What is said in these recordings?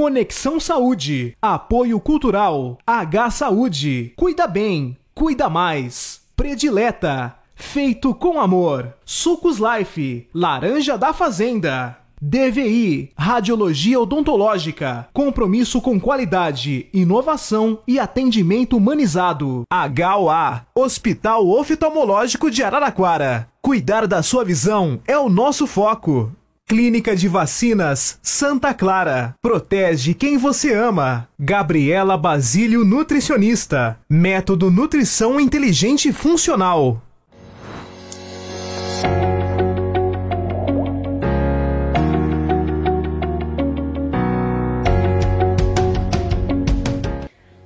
Conexão Saúde. Apoio Cultural. H Saúde. Cuida bem. Cuida mais. Predileta. Feito com amor. Sucos Life. Laranja da Fazenda. DVI, Radiologia Odontológica, compromisso com qualidade, inovação e atendimento humanizado. HOA, Hospital Oftalmológico de Araraquara. Cuidar da sua visão é o nosso foco. Clínica de Vacinas Santa Clara. Protege quem você ama. Gabriela Basílio Nutricionista. Método Nutrição Inteligente Funcional.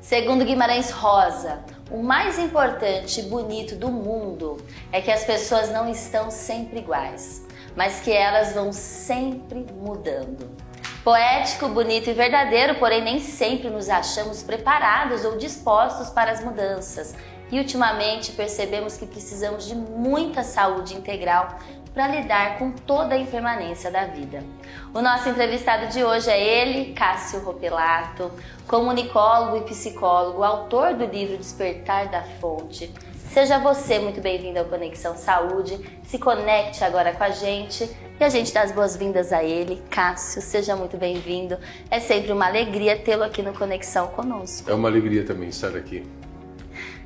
Segundo Guimarães Rosa, o mais importante e bonito do mundo é que as pessoas não estão sempre iguais, mas que elas vão sempre mudando. Poético, bonito e verdadeiro, porém nem sempre nos achamos preparados ou dispostos para as mudanças. E ultimamente percebemos que precisamos de muita saúde integral para lidar com toda a impermanência da vida. O nosso entrevistado de hoje é ele, Cássio Ropelato, comunicólogo e psicólogo, autor do livro Despertar da Fonte. Seja você muito bem-vindo ao Conexão Saúde. Se conecte agora com a gente e a gente dá as boas-vindas a ele. Cássio, seja muito bem-vindo. É sempre uma alegria tê-lo aqui no Conexão conosco. É uma alegria também estar aqui.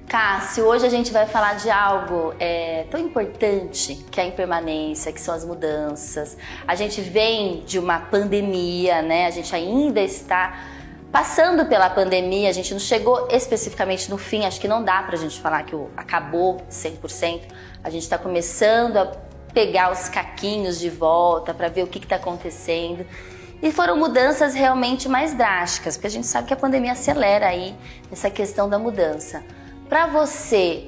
Cássio, hoje a gente vai falar de algo é, tão importante que é a impermanência, que são as mudanças. A gente vem de uma pandemia, né? A gente ainda está passando pela pandemia, a gente não chegou especificamente no fim, acho que não dá pra gente falar que acabou 100%. A gente está começando a pegar os caquinhos de volta para ver o que está acontecendo. E foram mudanças realmente mais drásticas, porque a gente sabe que a pandemia acelera aí essa questão da mudança. Para você,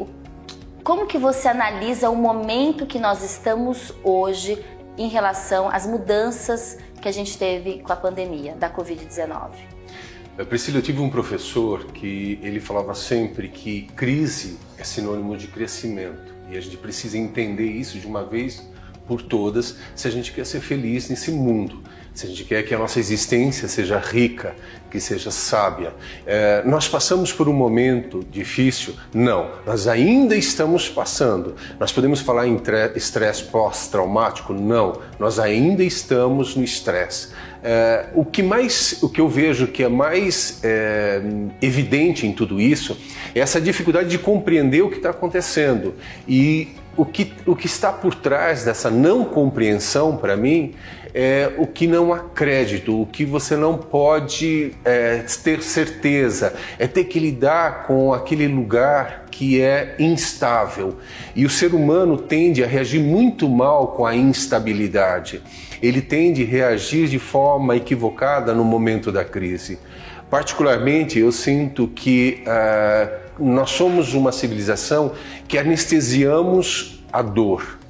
como que você analisa o momento que nós estamos hoje em relação às mudanças que a gente teve com a pandemia da Covid-19? Eh, Priscila, eu tive um professor que ele falava sempre que crise é sinônimo de crescimento e a gente precisa entender isso de uma vez por todas se a gente quer ser feliz nesse mundo se a gente quer que a nossa existência seja rica, que seja sábia. É, nós passamos por um momento difícil? Não, nós ainda estamos passando. Nós podemos falar em estresse pós-traumático? Não, nós ainda estamos no estresse. É, o que mais, o que eu vejo que é mais é, evidente em tudo isso é essa dificuldade de compreender o que está acontecendo e o que, o que está por trás dessa não compreensão para mim é o que não há crédito, o que você não pode é, ter certeza, é ter que lidar com aquele lugar que é instável. E o ser humano tende a reagir muito mal com a instabilidade. Ele tende a reagir de forma equivocada no momento da crise. Particularmente, eu sinto que uh, nós somos uma civilização que anestesiamos a dor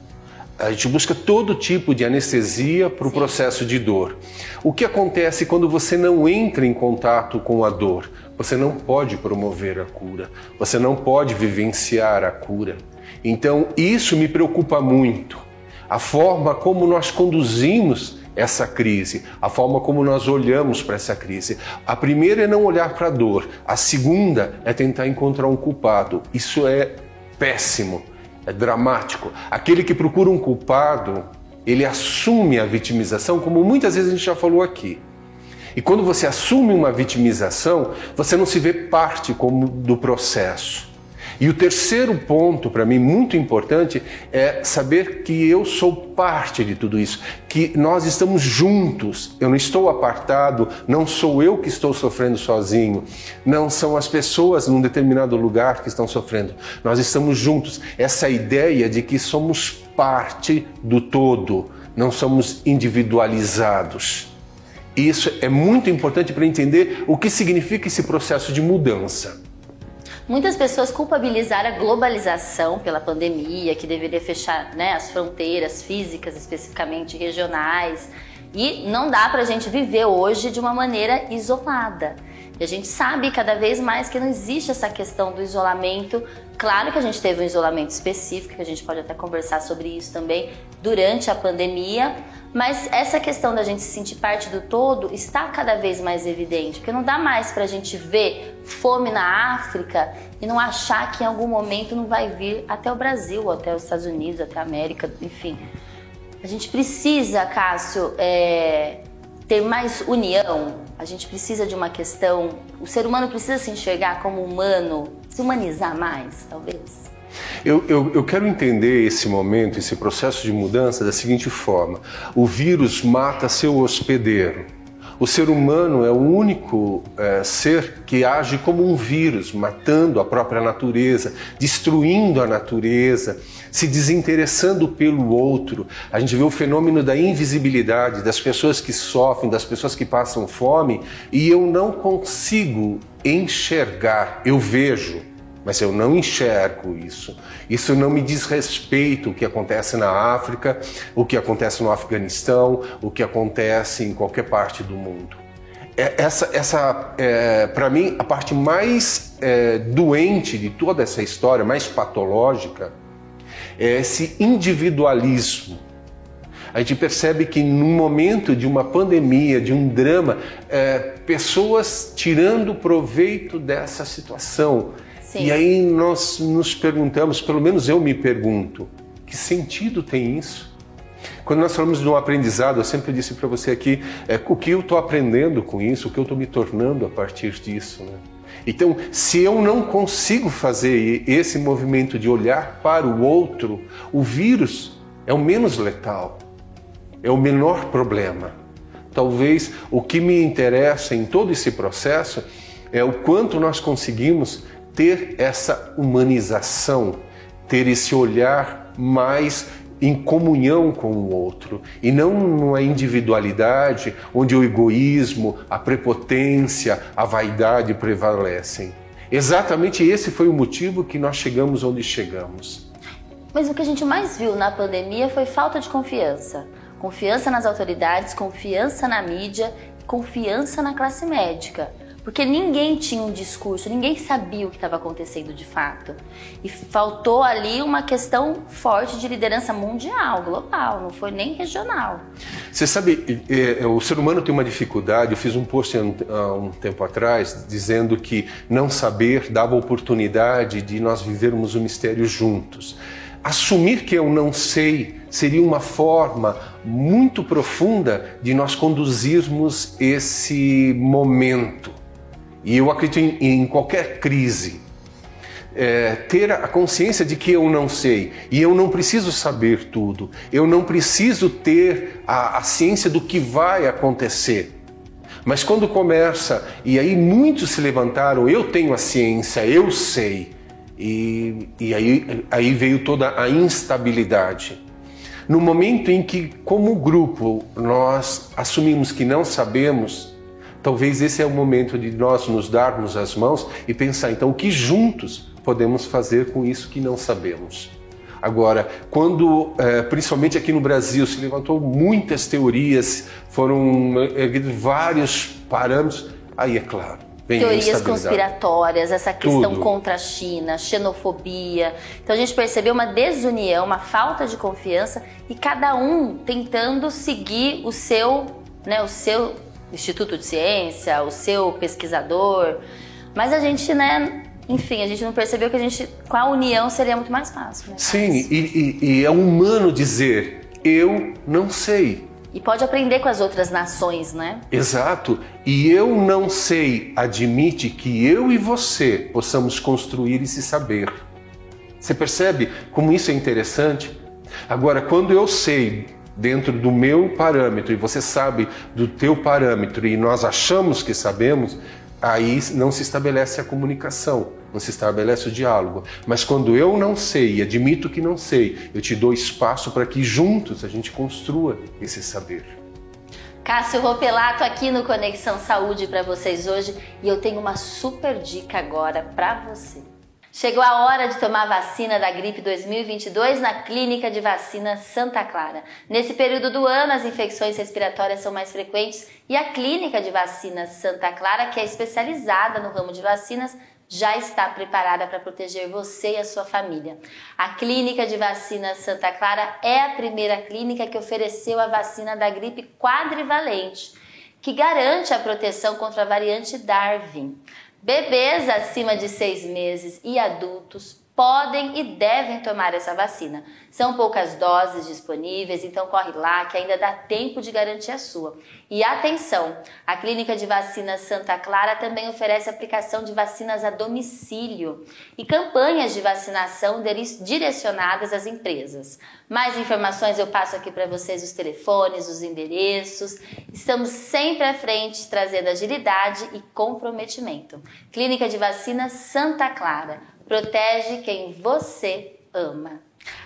a gente busca todo tipo de anestesia para o processo de dor. O que acontece quando você não entra em contato com a dor? Você não pode promover a cura, você não pode vivenciar a cura. Então, isso me preocupa muito. A forma como nós conduzimos essa crise, a forma como nós olhamos para essa crise. A primeira é não olhar para a dor, a segunda é tentar encontrar um culpado. Isso é péssimo é dramático. Aquele que procura um culpado, ele assume a vitimização, como muitas vezes a gente já falou aqui. E quando você assume uma vitimização, você não se vê parte como do processo. E o terceiro ponto, para mim, muito importante, é saber que eu sou parte de tudo isso, que nós estamos juntos. Eu não estou apartado, não sou eu que estou sofrendo sozinho, não são as pessoas num determinado lugar que estão sofrendo. Nós estamos juntos. Essa ideia de que somos parte do todo, não somos individualizados. Isso é muito importante para entender o que significa esse processo de mudança. Muitas pessoas culpabilizaram a globalização pela pandemia, que deveria fechar né, as fronteiras físicas, especificamente regionais. E não dá para a gente viver hoje de uma maneira isolada. E a gente sabe cada vez mais que não existe essa questão do isolamento. Claro que a gente teve um isolamento específico, que a gente pode até conversar sobre isso também durante a pandemia, Mas essa questão da gente se sentir parte do todo está cada vez mais evidente, porque não dá mais para a gente ver fome na África e não achar que em algum momento não vai vir até o Brasil, até os Estados Unidos, até a América, enfim. A gente precisa, Cássio, é, ter mais união. A gente precisa de uma questão. O ser humano precisa se enxergar como humano, se humanizar mais, talvez. Eu, eu, eu, quero entender esse momento, esse processo de mudança da seguinte forma: o vírus mata seu hospedeiro. O ser humano é o único é, ser que age como um vírus, matando a própria natureza, destruindo a natureza, se desinteressando pelo outro. A gente vê o fenômeno da invisibilidade, das pessoas que sofrem, das pessoas que passam fome, e eu não consigo enxergar, eu vejo mas eu não enxergo isso. Isso não me diz respeito o que acontece na África, o que acontece no Afeganistão, o que acontece em qualquer parte do mundo. É, essa, essa é, para mim, a parte mais é, doente de toda essa história, mais patológica, é esse individualismo. A gente percebe que no momento de uma pandemia, de um drama, é, pessoas tirando proveito dessa situação, Sim. E aí nós nos perguntamos, pelo menos eu me pergunto, que sentido tem isso? Quando nós falamos de um aprendizado, eu sempre disse para você aqui é, o que eu estou aprendendo com isso, o que eu estou me tornando a partir disso. Né? Então, se eu não consigo fazer esse movimento de olhar para o outro, o vírus é o menos letal, é o menor problema. Talvez o que me interessa em todo esse processo é o quanto nós conseguimos ter essa humanização, ter esse olhar mais em comunhão com o outro e não numa individualidade onde o egoísmo, a prepotência, a vaidade prevalecem. Exatamente esse foi o motivo que nós chegamos onde chegamos. Mas o que a gente mais viu na pandemia foi falta de confiança. Confiança nas autoridades, confiança na mídia, confiança na classe médica porque ninguém tinha um discurso, ninguém sabia o que estava acontecendo de fato. E faltou ali uma questão forte de liderança mundial, global, não foi nem regional. Você sabe, é, o ser humano tem uma dificuldade. Eu fiz um post há um tempo atrás dizendo que não saber dava oportunidade de nós vivermos o mistério juntos. Assumir que eu não sei seria uma forma muito profunda de nós conduzirmos esse momento. E eu acredito em, em qualquer crise. É, ter a consciência de que eu não sei e eu não preciso saber tudo, eu não preciso ter a, a ciência do que vai acontecer. Mas quando começa, e aí muitos se levantaram, eu tenho a ciência, eu sei, e, e aí, aí veio toda a instabilidade. No momento em que, como grupo, nós assumimos que não sabemos, Talvez esse é o momento de nós nos darmos as mãos e pensar, então, o que juntos podemos fazer com isso que não sabemos. Agora, quando, é, principalmente aqui no Brasil, se levantou muitas teorias, foram erguidos vários parâmetros, aí é claro. Teorias conspiratórias, essa questão Tudo. contra a China, xenofobia. Então a gente percebeu uma desunião, uma falta de confiança e cada um tentando seguir o seu, né, o seu instituto de ciência, o seu pesquisador. Mas a gente, né, enfim, a gente não percebeu que a gente, com a união, seria muito mais fácil. Né? Sim, e, e, e é humano dizer, eu não sei. E pode aprender com as outras nações, né? Exato. E eu não sei admite que eu e você possamos construir esse saber. Você percebe como isso é interessante? Agora, quando eu sei dentro do meu parâmetro e você sabe do teu parâmetro e nós achamos que sabemos, aí não se estabelece a comunicação, não se estabelece o diálogo. Mas quando eu não sei e admito que não sei, eu te dou espaço para que juntos a gente construa esse saber. Cássio Ropelato aqui no Conexão Saúde para vocês hoje e eu tenho uma super dica agora para você. Chegou a hora de tomar a vacina da gripe 2022 na Clínica de Vacina Santa Clara. Nesse período do ano, as infecções respiratórias são mais frequentes e a Clínica de Vacina Santa Clara, que é especializada no ramo de vacinas, já está preparada para proteger você e a sua família. A Clínica de Vacina Santa Clara é a primeira clínica que ofereceu a vacina da gripe quadrivalente, que garante a proteção contra a variante Darwin. Bebês acima de seis meses e adultos podem e devem tomar essa vacina. São poucas doses disponíveis, então corre lá que ainda dá tempo de garantir a sua. E atenção, a Clínica de Vacinas Santa Clara também oferece aplicação de vacinas a domicílio e campanhas de vacinação direcionadas às empresas. Mais informações eu passo aqui para vocês os telefones, os endereços. Estamos sempre à frente trazendo agilidade e comprometimento. Clínica de Vacinas Santa Clara protege quem você ama.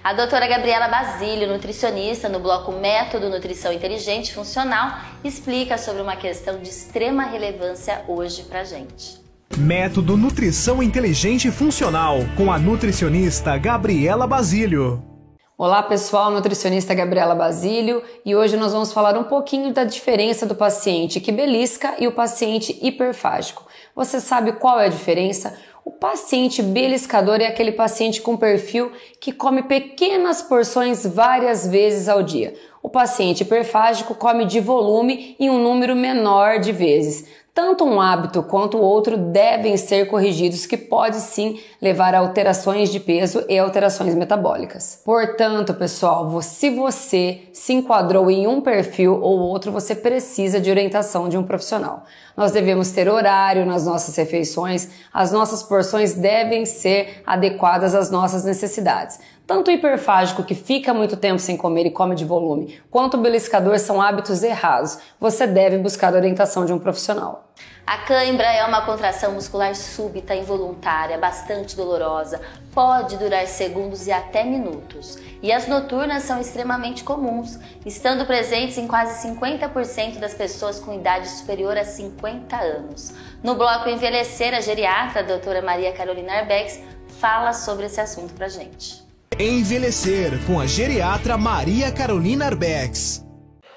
A doutora Gabriela Basílio, nutricionista no bloco Método Nutrição Inteligente Funcional, explica sobre uma questão de extrema relevância hoje pra gente. Método Nutrição Inteligente Funcional, com a nutricionista Gabriela Basílio. Olá pessoal, nutricionista Gabriela Basílio e hoje nós vamos falar um pouquinho da diferença do paciente que belisca e o paciente hiperfágico. Você sabe qual é a diferença? O paciente beliscador é aquele paciente com perfil que come pequenas porções várias vezes ao dia. O paciente hiperfágico come de volume e um número menor de vezes. Tanto um hábito quanto o outro devem ser corrigidos, que pode sim levar a alterações de peso e alterações metabólicas. Portanto, pessoal, se você se enquadrou em um perfil ou outro, você precisa de orientação de um profissional. Nós devemos ter horário nas nossas refeições, as nossas porções devem ser adequadas às nossas necessidades. Tanto o hiperfágico que fica muito tempo sem comer e come de volume, quanto o beliscador são hábitos errados. Você deve buscar a orientação de um profissional. A cãibra é uma contração muscular súbita, involuntária, bastante dolorosa, pode durar segundos e até minutos. E as noturnas são extremamente comuns, estando presentes em quase 50% das pessoas com idade superior a 50 anos. No bloco Envelhecer, a geriatra, a doutora Maria Carolina Arbex, fala sobre esse assunto pra gente. Envelhecer com a geriatra Maria Carolina Arbex.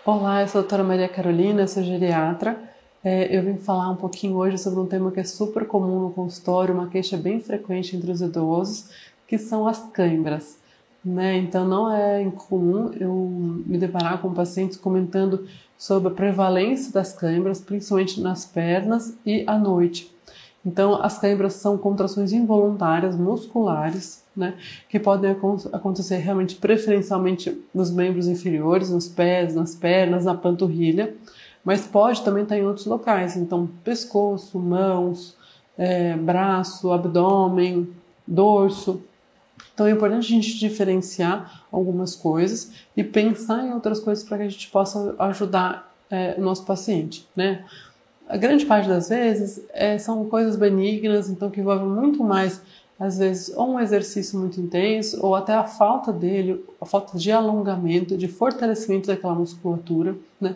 Olá, eu sou a doutora Maria Carolina, eu sou geriatra. É, eu vim falar um pouquinho hoje sobre um tema que é super comum no consultório, uma queixa bem frequente entre os idosos, que são as câimbras. Né? Então não é incomum eu me deparar com pacientes comentando sobre a prevalência das câimbras, principalmente nas pernas e à noite. Então, as câimbras são contrações involuntárias musculares, né, que podem acontecer realmente preferencialmente nos membros inferiores, nos pés, nas pernas, na panturrilha, mas pode também estar em outros locais, então pescoço, mãos, é, braço, abdômen, dorso. Então é importante a gente diferenciar algumas coisas e pensar em outras coisas para que a gente possa ajudar é, o nosso paciente, né? A grande parte das vezes é, são coisas benignas, então que envolvem muito mais, às vezes, ou um exercício muito intenso, ou até a falta dele, a falta de alongamento, de fortalecimento daquela musculatura, né?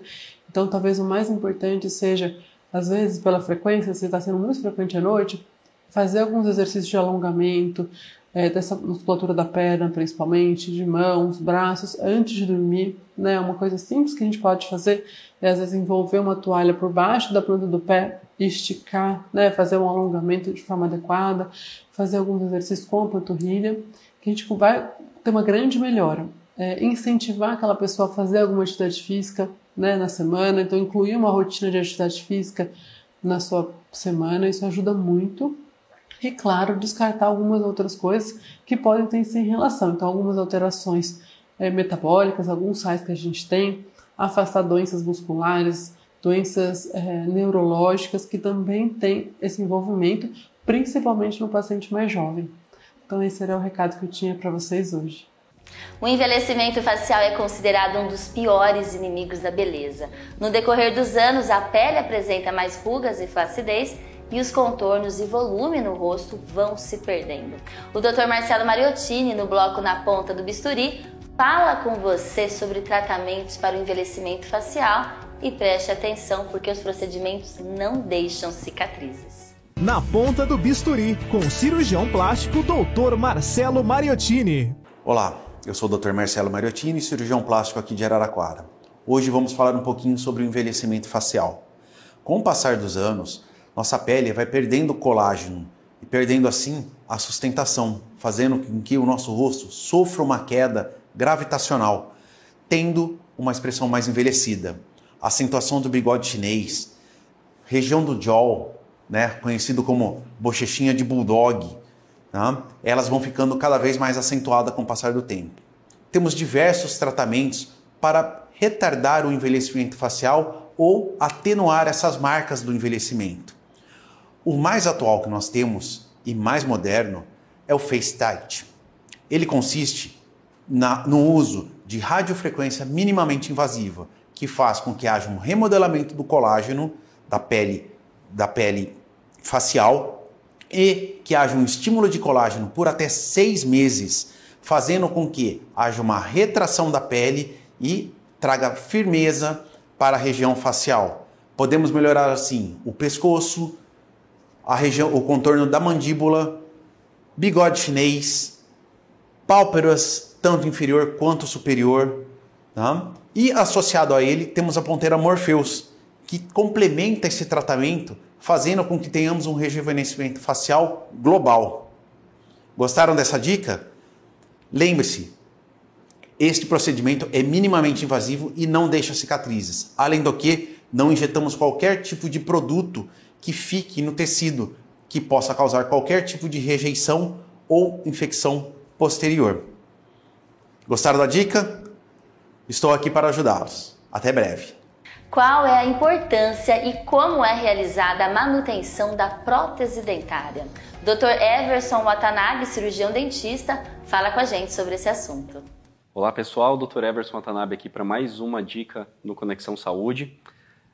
Então, talvez o mais importante seja, às vezes, pela frequência, se está sendo muito frequente à noite, fazer alguns exercícios de alongamento, é, dessa musculatura da perna, principalmente, de mãos, braços, antes de dormir, né? Uma coisa simples que a gente pode fazer é às vezes envolver uma toalha por baixo da planta do pé, esticar, né? Fazer um alongamento de forma adequada, fazer alguns exercícios com a panturrilha, que a gente vai ter uma grande melhora. É, incentivar aquela pessoa a fazer alguma atividade física, né? Na semana, então incluir uma rotina de atividade física na sua semana, isso ajuda muito e, claro, descartar algumas outras coisas que podem ter sim relação. Então, algumas alterações é, metabólicas, alguns sais que a gente tem, afastar doenças musculares, doenças é, neurológicas que também têm esse envolvimento, principalmente no paciente mais jovem. Então, esse era o recado que eu tinha para vocês hoje. O envelhecimento facial é considerado um dos piores inimigos da beleza. No decorrer dos anos, a pele apresenta mais rugas e flacidez e os contornos e volume no rosto vão se perdendo. O Dr. Marcelo Mariottini, no bloco Na Ponta do Bisturi, fala com você sobre tratamentos para o envelhecimento facial e preste atenção porque os procedimentos não deixam cicatrizes. Na Ponta do Bisturi, com o cirurgião plástico Dr. Marcelo Mariottini. Olá, eu sou o Dr. Marcelo Mariottini, cirurgião plástico aqui de Araraquara. Hoje vamos falar um pouquinho sobre o envelhecimento facial. Com o passar dos anos, nossa pele vai perdendo colágeno e perdendo assim a sustentação, fazendo com que o nosso rosto sofra uma queda gravitacional, tendo uma expressão mais envelhecida. Acentuação do bigode chinês, região do jaw, né, conhecido como bochechinha de bulldog, né, elas vão ficando cada vez mais acentuadas com o passar do tempo. Temos diversos tratamentos para retardar o envelhecimento facial ou atenuar essas marcas do envelhecimento. O mais atual que nós temos e mais moderno é o Face Tight. Ele consiste na, no uso de radiofrequência minimamente invasiva, que faz com que haja um remodelamento do colágeno da pele, da pele facial e que haja um estímulo de colágeno por até seis meses, fazendo com que haja uma retração da pele e traga firmeza para a região facial. Podemos melhorar assim o pescoço, a região, o contorno da mandíbula, bigode chinês, pálpebras tanto inferior quanto superior. Tá? E associado a ele, temos a ponteira Morpheus, que complementa esse tratamento, fazendo com que tenhamos um rejuvenescimento facial global. Gostaram dessa dica? Lembre-se, este procedimento é minimamente invasivo e não deixa cicatrizes. Além do que, não injetamos qualquer tipo de produto que fique no tecido, que possa causar qualquer tipo de rejeição ou infecção posterior. Gostaram da dica? Estou aqui para ajudá-los. Até breve. Qual é a importância e como é realizada a manutenção da prótese dentária? Dr. Everson Watanabe, cirurgião dentista, fala com a gente sobre esse assunto. Olá pessoal, Dr. Everson Watanabe aqui para mais uma dica no Conexão Saúde.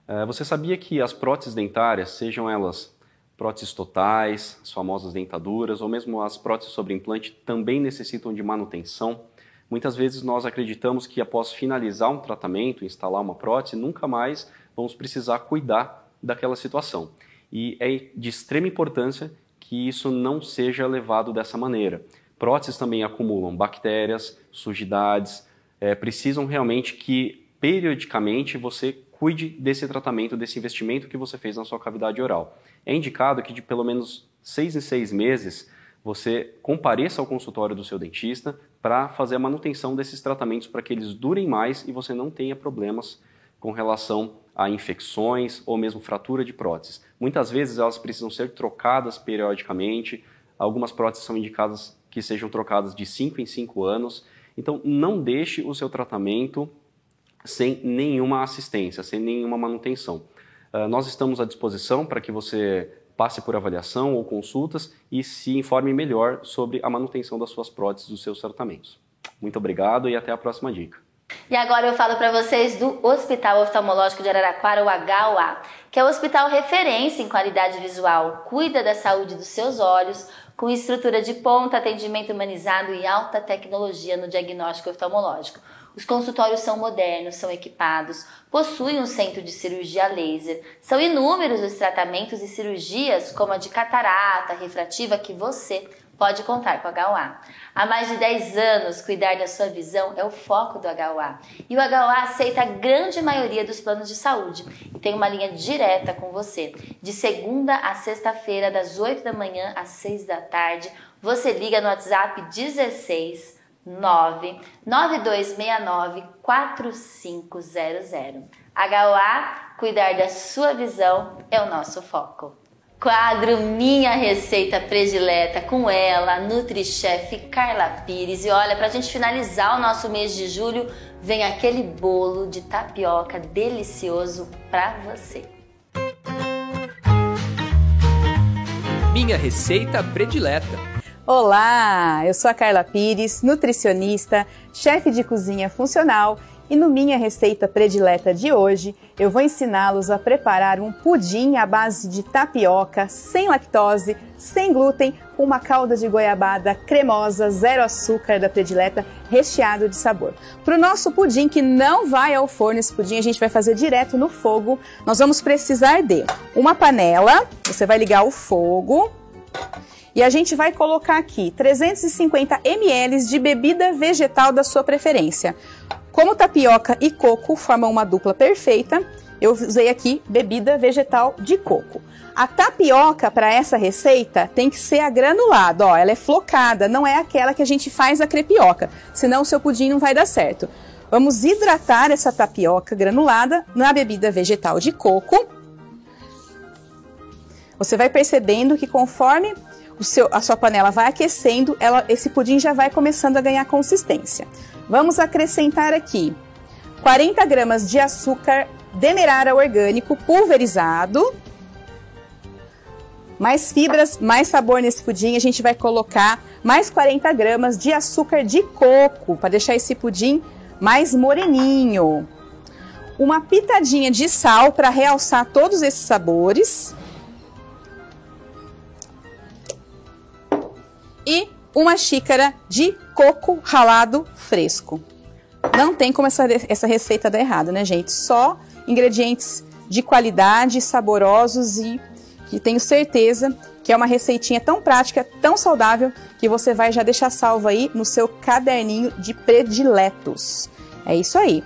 Eh, você sabia que as próteses dentárias, sejam elas próteses totais, as famosas dentaduras ou mesmo as próteses sobre implante, também necessitam de manutenção? Muitas vezes nós acreditamos que após finalizar um tratamento, instalar uma prótese, nunca mais vamos precisar cuidar daquela situação. E é de extrema importância que isso não seja levado dessa maneira. Próteses também acumulam bactérias, sujidades, é, precisam realmente que periodicamente você cuide desse tratamento, desse investimento que você fez na sua cavidade oral. É indicado que de pelo menos seis em seis meses você compareça ao consultório do seu dentista para fazer a manutenção desses tratamentos para que eles durem mais e você não tenha problemas com relação a infecções ou mesmo fratura de próteses. Muitas vezes elas precisam ser trocadas periodicamente, algumas próteses são indicadas que sejam trocadas de 5 em 5 anos. Então não deixe o seu tratamento sem nenhuma assistência, sem nenhuma manutenção. Uh, nós estamos à disposição para que você passe por avaliação ou consultas e se informe melhor sobre a manutenção das suas próteses, dos seus tratamentos. Muito obrigado e até a próxima dica. E agora eu falo para vocês do Hospital Oftalmológico de Araraquara, o HOA, que é o hospital referência em qualidade visual. Cuida da saúde dos seus olhos, com estrutura de ponta, atendimento humanizado e alta tecnologia no diagnóstico oftalmológico. Os consultórios são modernos, são equipados, possuem um centro de cirurgia laser. São inúmeros os tratamentos e cirurgias, como a de catarata refrativa, que você pode contar com a HUA. Há mais de 10 anos, cuidar da sua visão é o foco do HUA. E o HUA aceita a grande maioria dos planos de saúde e tem uma linha direta com você. De segunda a sexta-feira, das 8 da manhã às 6 da tarde, você liga no WhatsApp 16 99269 4500. HOA, cuidar da sua visão é o nosso foco. Quadro Minha Receita Predileta com ela, Nutrichef Carla Pires. E olha, pra gente finalizar o nosso mês de julho, vem aquele bolo de tapioca delicioso pra você. Minha Receita Predileta Olá, eu sou a Carla Pires, nutricionista, chefe de cozinha funcional e no minha receita predileta de hoje eu vou ensiná-los a preparar um pudim à base de tapioca, sem lactose, sem glúten, com uma calda de goiabada cremosa, zero açúcar da predileta, recheado de sabor. Para o nosso pudim que não vai ao forno, esse pudim a gente vai fazer direto no fogo. Nós vamos precisar de uma panela, você vai ligar o fogo e a gente vai colocar aqui 350 ml de bebida vegetal da sua preferência. Como tapioca e coco formam uma dupla perfeita, eu usei aqui bebida vegetal de coco. A tapioca para essa receita tem que ser a granulada, ó, ela é flocada, não é aquela que a gente faz a crepioca, senão o seu pudim não vai dar certo. Vamos hidratar essa tapioca granulada na bebida vegetal de coco. Você vai percebendo que conforme seu, a sua panela vai aquecendo, ela, esse pudim já vai começando a ganhar consistência. Vamos acrescentar aqui 40 gramas de açúcar demerara orgânico pulverizado mais fibras, mais sabor nesse pudim. A gente vai colocar mais 40 gramas de açúcar de coco para deixar esse pudim mais moreninho. Uma pitadinha de sal para realçar todos esses sabores. E uma xícara de coco ralado fresco. Não tem como essa, essa receita dar errado, né, gente? Só ingredientes de qualidade, saborosos e que tenho certeza que é uma receitinha tão prática, tão saudável, que você vai já deixar salvo aí no seu caderninho de prediletos. É isso aí.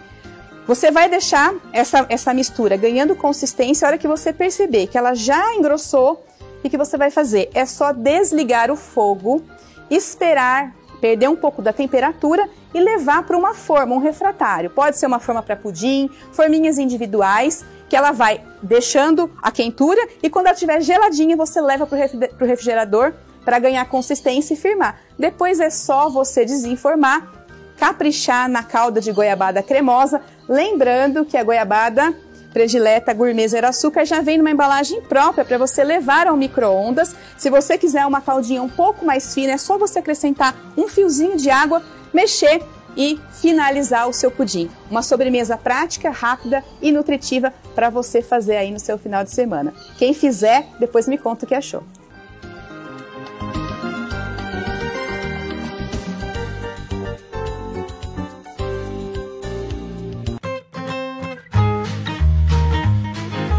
Você vai deixar essa, essa mistura ganhando consistência a hora que você perceber que ela já engrossou. E que você vai fazer? É só desligar o fogo, esperar perder um pouco da temperatura e levar para uma forma, um refratário. Pode ser uma forma para pudim, forminhas individuais que ela vai deixando a quentura e quando ela estiver geladinha você leva para o refrigerador para ganhar consistência e firmar. Depois é só você desenformar, caprichar na calda de goiabada cremosa, lembrando que a goiabada predileta gourmet zero açúcar já vem numa embalagem própria para você levar ao micro-ondas. Se você quiser uma caldinha um pouco mais fina, é só você acrescentar um fiozinho de água, mexer e finalizar o seu pudim. Uma sobremesa prática, rápida e nutritiva para você fazer aí no seu final de semana. Quem fizer, depois me conta o que achou.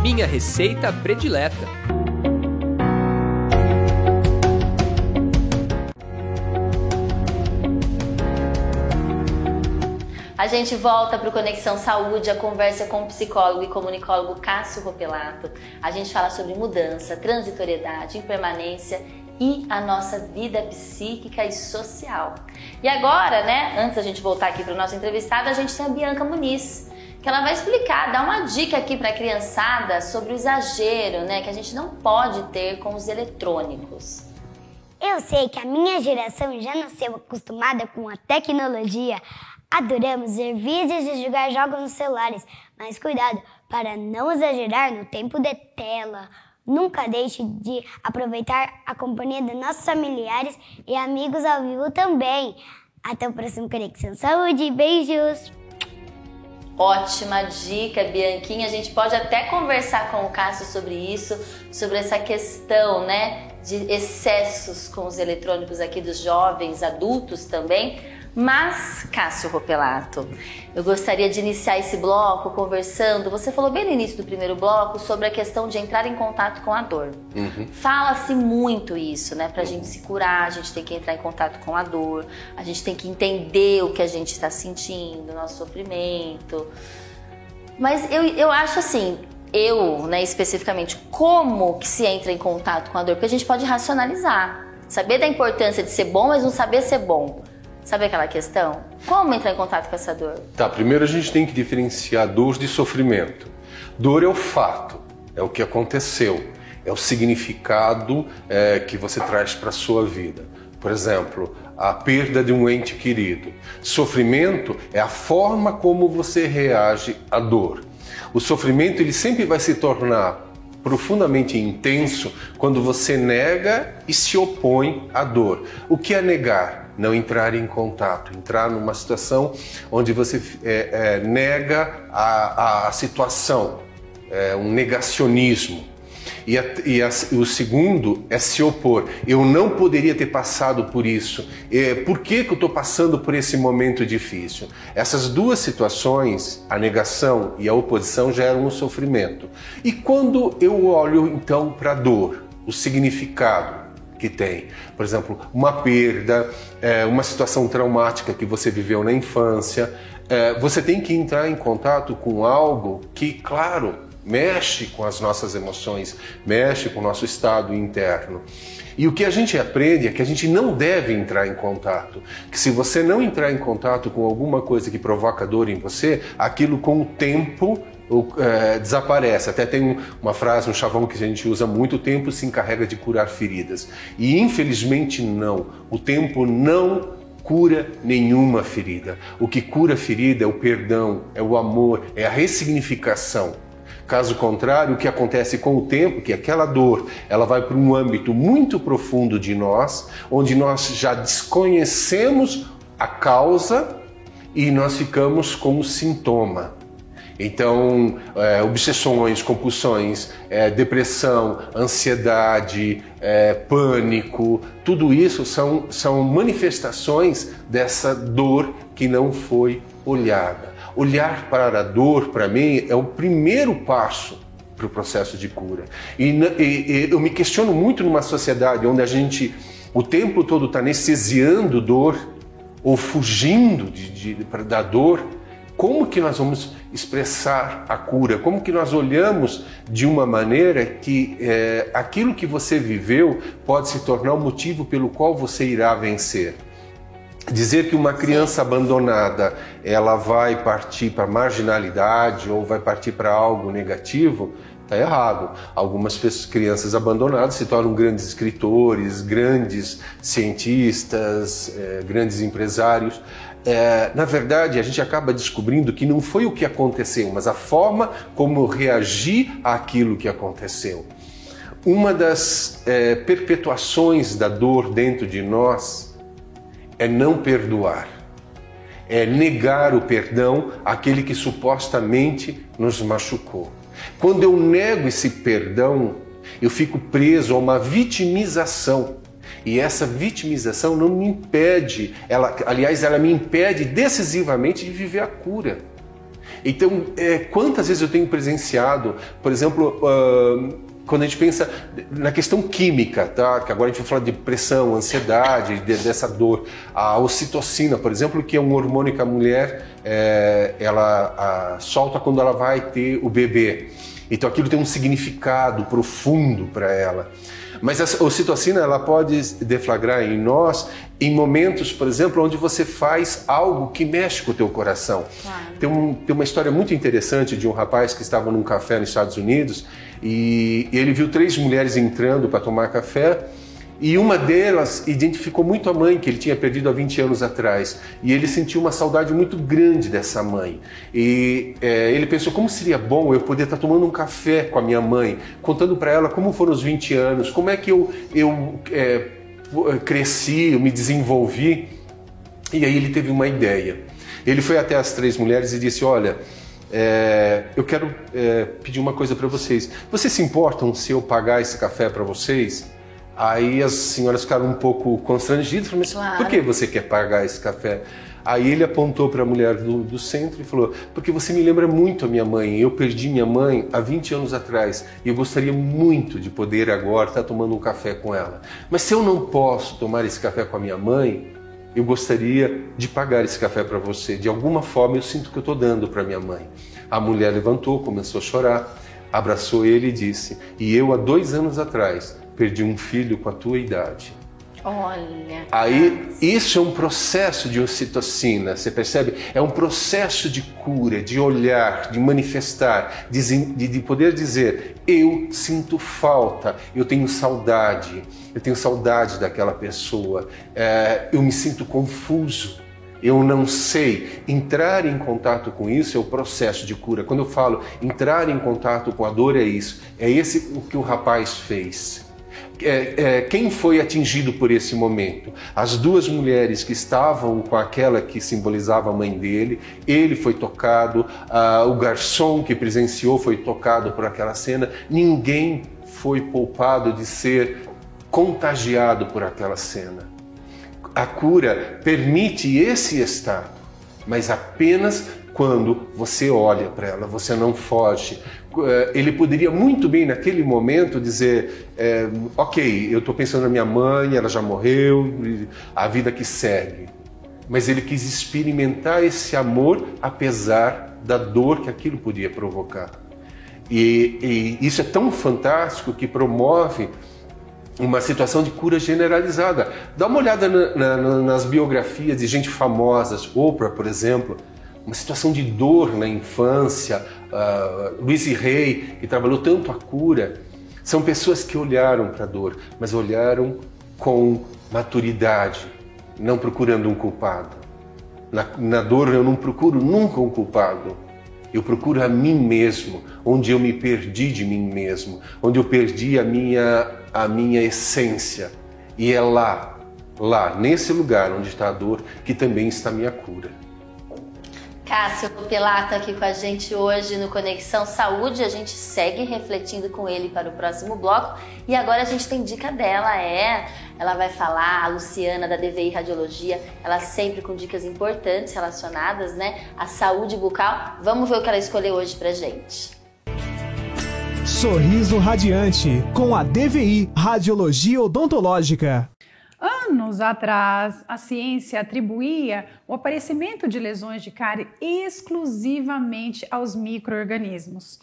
Minha receita predileta. A gente volta para o Conexão Saúde, a conversa com o psicólogo e comunicólogo Cássio Ropelato. A gente fala sobre mudança, transitoriedade, impermanência e a nossa vida psíquica e social. E agora, né, antes da gente voltar aqui para o nosso entrevistado, a gente tem a Bianca Muniz, que ela vai explicar, dar uma dica aqui para a criançada sobre o exagero, né, que a gente não pode ter com os eletrônicos. Eu sei que a minha geração já nasceu acostumada com a tecnologia, Adoramos ver vídeos e jogar jogos nos celulares, mas cuidado para não exagerar no tempo de tela. Nunca deixe de aproveitar a companhia de nossos familiares e amigos ao vivo também. Até o próximo Conexão Saúde. Beijos! Ótima dica, Bianquinha. A gente pode até conversar com o Cássio sobre isso, sobre essa questão, né, de excessos com os eletrônicos aqui dos jovens, adultos também mas, Cássio Ropelato, eu gostaria de iniciar esse bloco conversando. Você falou bem no início do primeiro bloco sobre a questão de entrar em contato com a dor. Uhum. Fala-se muito isso, né? Pra gente se curar, a gente tem que entrar em contato com a dor, a gente tem que entender o que a gente está sentindo, nosso sofrimento. Mas eu, eu acho assim, eu, né, especificamente, como que se entra em contato com a dor? Porque a gente pode racionalizar, saber da importância de ser bom, mas não saber ser bom. Sabe aquela questão? Como entrar em contato com essa dor? Tá, primeiro a gente tem que diferenciar dor de sofrimento. Dor é o fato, é o que aconteceu, é o significado é, que você traz para a sua vida. Por exemplo, a perda de um ente querido. Sofrimento é a forma como você reage à dor. O sofrimento ele sempre vai se tornar profundamente intenso quando você nega e se opõe à dor. O que é negar? Não entrar em contato, entrar numa situação onde você é, é, nega a, a situação, é, um negacionismo. E, a, e a, o segundo é se opor. Eu não poderia ter passado por isso. É, por que, que eu estou passando por esse momento difícil? Essas duas situações, a negação e a oposição, geram um sofrimento. E quando eu olho então para a dor, o significado, que tem. Por exemplo, uma perda, é, uma situação traumática que você viveu na infância. É, você tem que entrar em contato com algo que, claro, mexe com as nossas emoções, mexe com o nosso estado interno. E o que a gente aprende é que a gente não deve entrar em contato. Que se você não entrar em contato com alguma coisa que provoca dor em você, aquilo com o tempo é, desaparece. Até tem uma frase, um chavão que a gente usa muito: o tempo se encarrega de curar feridas. E infelizmente não. O tempo não cura nenhuma ferida. O que cura ferida é o perdão, é o amor, é a ressignificação. Caso contrário, o que acontece com o tempo, que aquela dor, ela vai para um âmbito muito profundo de nós, onde nós já desconhecemos a causa e nós ficamos como sintoma. Então, é, obsessões, compulsões, é, depressão, ansiedade, é, pânico, tudo isso são, são manifestações dessa dor que não foi olhada. Olhar para a dor, para mim, é o primeiro passo para o processo de cura. E, e, e eu me questiono muito numa sociedade onde a gente o tempo todo está anestesiando dor ou fugindo de, de, da dor como que nós vamos expressar a cura? Como que nós olhamos de uma maneira que é, aquilo que você viveu pode se tornar o motivo pelo qual você irá vencer? Dizer que uma criança abandonada ela vai partir para marginalidade ou vai partir para algo negativo está errado. Algumas pessoas, crianças abandonadas se tornam grandes escritores, grandes cientistas, é, grandes empresários é, na verdade, a gente acaba descobrindo que não foi o que aconteceu, mas a forma como reagir àquilo que aconteceu. Uma das é, perpetuações da dor dentro de nós é não perdoar, é negar o perdão àquele que supostamente nos machucou. Quando eu nego esse perdão, eu fico preso a uma vitimização e essa vitimização não me impede, ela, aliás, ela me impede decisivamente de viver a cura. Então, é, quantas vezes eu tenho presenciado, por exemplo, uh, quando a gente pensa na questão química, tá? que agora a gente vai falar de pressão, ansiedade, de, dessa dor, a ocitocina, por exemplo, que é um hormônio que a mulher é, ela a, solta quando ela vai ter o bebê. Então aquilo tem um significado profundo para ela. Mas a ocitocina ela pode deflagrar em nós em momentos, por exemplo, onde você faz algo que mexe com o teu coração. Claro. Tem, um, tem uma história muito interessante de um rapaz que estava num café nos Estados Unidos e ele viu três mulheres entrando para tomar café e uma delas identificou muito a mãe que ele tinha perdido há 20 anos atrás. E ele sentiu uma saudade muito grande dessa mãe. E é, ele pensou: como seria bom eu poder estar tomando um café com a minha mãe, contando para ela como foram os 20 anos, como é que eu, eu é, cresci, eu me desenvolvi. E aí ele teve uma ideia. Ele foi até as três mulheres e disse: Olha. É, eu quero é, pedir uma coisa para vocês. Vocês se importam se eu pagar esse café para vocês? Aí as senhoras ficaram um pouco constrangidas, falaram, mas claro. por que você quer pagar esse café? Aí ele apontou para a mulher do, do, centro e falou: Porque você me lembra muito a minha mãe. Eu perdi minha mãe há 20 anos atrás e eu gostaria muito de poder agora estar tomando um café com ela. Mas se eu não posso tomar esse café com a minha mãe, eu gostaria de pagar esse café para você. De alguma forma eu sinto que eu estou dando para minha mãe. A mulher levantou, começou a chorar, abraçou ele e disse: E eu há dois anos atrás perdi um filho com a tua idade. Olha. Aí, isso é um processo de ocitocina, você percebe? É um processo de cura, de olhar, de manifestar, de, de poder dizer: eu sinto falta, eu tenho saudade, eu tenho saudade daquela pessoa, é, eu me sinto confuso. Eu não sei. Entrar em contato com isso é o processo de cura. Quando eu falo entrar em contato com a dor, é isso. É esse o que o rapaz fez é, é, quem foi atingido por esse momento? As duas mulheres que estavam com aquela que simbolizava a mãe dele, ele foi tocado, o garçom que presenciou foi tocado por aquela cena, ninguém foi poupado de ser contagiado por aquela cena. A cura permite esse estado, mas apenas quando você olha para ela, você não foge. Eh, ele poderia muito bem, naquele momento, dizer: é, Ok, eu estou pensando na minha mãe, ela já morreu, a vida que segue. Mas ele quis experimentar esse amor apesar da dor que aquilo podia provocar. E, e isso é tão fantástico que promove uma situação de cura generalizada. Dá uma olhada na, na, nas biografias de gente famosa, Oprah, por exemplo, uma situação de dor na infância, uh, Luiz Rey, que trabalhou tanto a cura. São pessoas que olharam para a dor, mas olharam com maturidade, não procurando um culpado. Na, na dor eu não procuro nunca um culpado. Eu procuro a mim mesmo, onde eu me perdi de mim mesmo, onde eu perdi a minha, a minha essência. E é lá, lá, nesse lugar onde está a dor, que também está a minha cura. Cássio Pilato aqui com a gente hoje no Conexão Saúde. A gente segue refletindo com ele para o próximo bloco. E agora a gente tem dica dela, é. Ela vai falar, a Luciana da DVI Radiologia, ela sempre com dicas importantes relacionadas, né, à saúde bucal. Vamos ver o que ela escolheu hoje pra gente. Sorriso Radiante, com a DVI Radiologia Odontológica. Anos atrás, a ciência atribuía o aparecimento de lesões de cárie exclusivamente aos microorganismos.